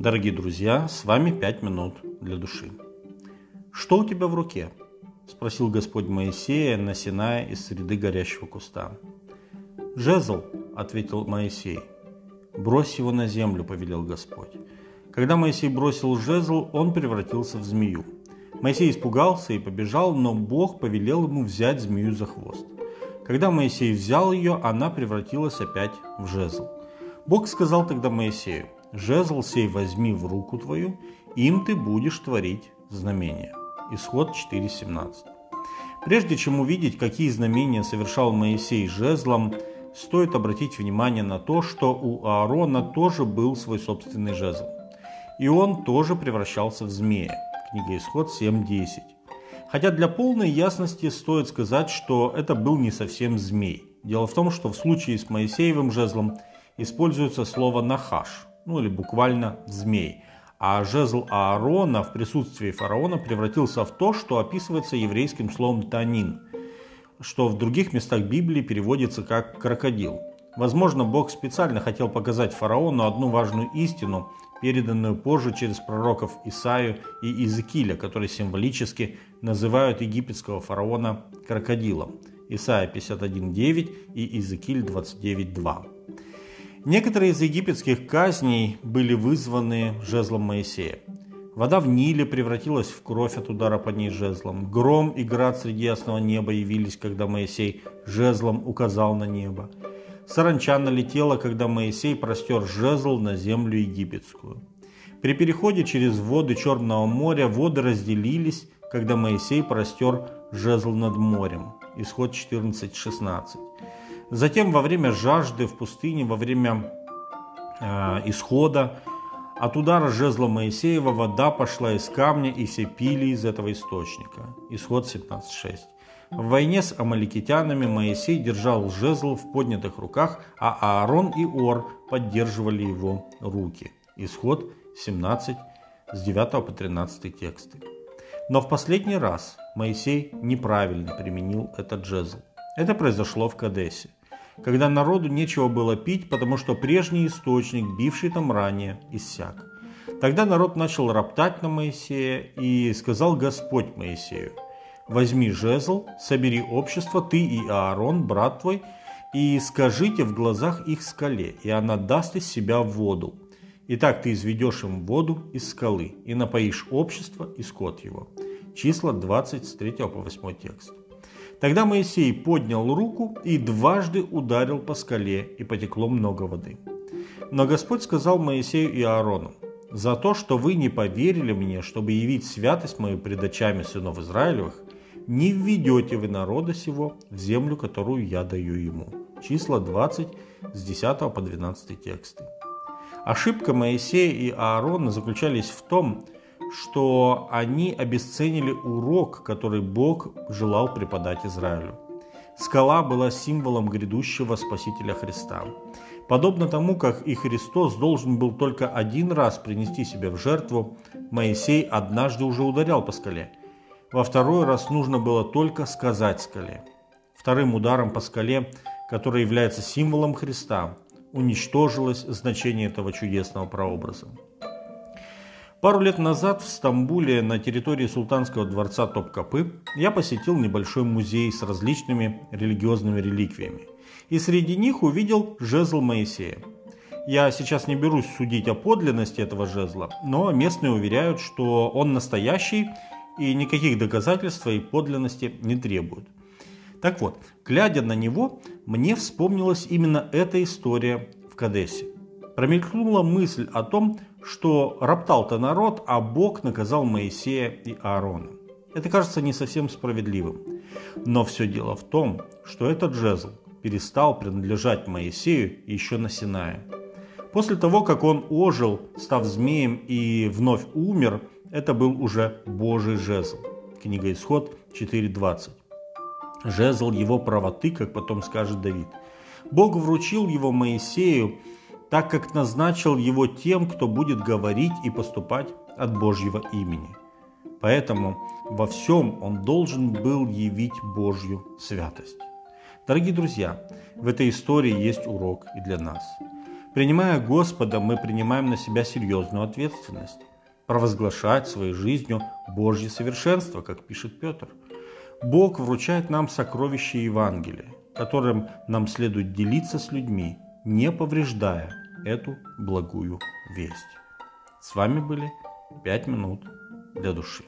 Дорогие друзья, с вами пять минут для души. Что у тебя в руке? Спросил Господь Моисея на Синае из среды горящего куста. Жезл, ответил Моисей. Брось его на землю, повелел Господь. Когда Моисей бросил жезл, он превратился в змею. Моисей испугался и побежал, но Бог повелел ему взять змею за хвост. Когда Моисей взял ее, она превратилась опять в жезл. Бог сказал тогда Моисею, «Жезл сей возьми в руку твою, им ты будешь творить знамения». Исход 4.17. Прежде чем увидеть, какие знамения совершал Моисей жезлом, стоит обратить внимание на то, что у Аарона тоже был свой собственный жезл. И он тоже превращался в змея. Книга Исход 7.10. Хотя для полной ясности стоит сказать, что это был не совсем змей. Дело в том, что в случае с Моисеевым жезлом используется слово «нахаш», ну или буквально «змей», а жезл Аарона в присутствии фараона превратился в то, что описывается еврейским словом «танин», что в других местах Библии переводится как «крокодил». Возможно, Бог специально хотел показать фараону одну важную истину, переданную позже через пророков Исаию и Иезекииля, которые символически называют египетского фараона крокодилом. Исаия 51.9 и Иезекииль 29.2. Некоторые из египетских казней были вызваны жезлом Моисея. Вода в Ниле превратилась в кровь от удара по ней жезлом. Гром и град среди ясного неба явились, когда Моисей жезлом указал на небо. Саранча налетела, когда Моисей простер жезл на землю египетскую. При переходе через воды Черного моря воды разделились, когда Моисей простер жезл над морем. Исход 14.16. Затем во время жажды в пустыне, во время э, исхода, от удара жезла Моисеева вода пошла из камня, и все пили из этого источника. Исход 17.6. В войне с амаликитянами Моисей держал жезл в поднятых руках, а Аарон и Ор поддерживали его руки. Исход 17 с 9 по 13 тексты. Но в последний раз Моисей неправильно применил этот жезл. Это произошло в Кадесе когда народу нечего было пить, потому что прежний источник, бивший там ранее, иссяк. Тогда народ начал роптать на Моисея, и сказал Господь Моисею, «Возьми жезл, собери общество, ты и Аарон, брат твой, и скажите в глазах их скале, и она даст из себя воду. Итак, ты изведешь им воду из скалы, и напоишь общество и скот его». Числа 20 с 3 по 8 текст. Тогда Моисей поднял руку и дважды ударил по скале, и потекло много воды. Но Господь сказал Моисею и Аарону, «За то, что вы не поверили мне, чтобы явить святость мою пред очами сынов Израилевых, не введете вы народа сего в землю, которую я даю ему». Числа 20 с 10 по 12 тексты. Ошибка Моисея и Аарона заключались в том, что что они обесценили урок, который Бог желал преподать Израилю. Скала была символом грядущего Спасителя Христа. Подобно тому, как и Христос должен был только один раз принести себя в жертву, Моисей однажды уже ударял по скале. Во второй раз нужно было только сказать скале. Вторым ударом по скале, который является символом Христа, уничтожилось значение этого чудесного прообраза. Пару лет назад в Стамбуле на территории Султанского дворца Топкапы я посетил небольшой музей с различными религиозными реликвиями. И среди них увидел жезл Моисея. Я сейчас не берусь судить о подлинности этого жезла, но местные уверяют, что он настоящий и никаких доказательств и подлинности не требуют. Так вот, глядя на него, мне вспомнилась именно эта история в Кадесе. Промелькнула мысль о том, что роптал-то народ, а Бог наказал Моисея и Аарона. Это кажется не совсем справедливым. Но все дело в том, что этот жезл перестал принадлежать Моисею еще на Синае. После того, как он ожил, став змеем и вновь умер, это был уже Божий жезл. Книга Исход 4.20. Жезл его правоты, как потом скажет Давид. Бог вручил его Моисею, так как назначил его тем, кто будет говорить и поступать от Божьего имени. Поэтому во всем он должен был явить Божью святость. Дорогие друзья, в этой истории есть урок и для нас. Принимая Господа, мы принимаем на себя серьезную ответственность провозглашать своей жизнью Божье совершенство, как пишет Петр. Бог вручает нам сокровище Евангелия, которым нам следует делиться с людьми, не повреждая эту благую весть. С вами были «Пять минут для души».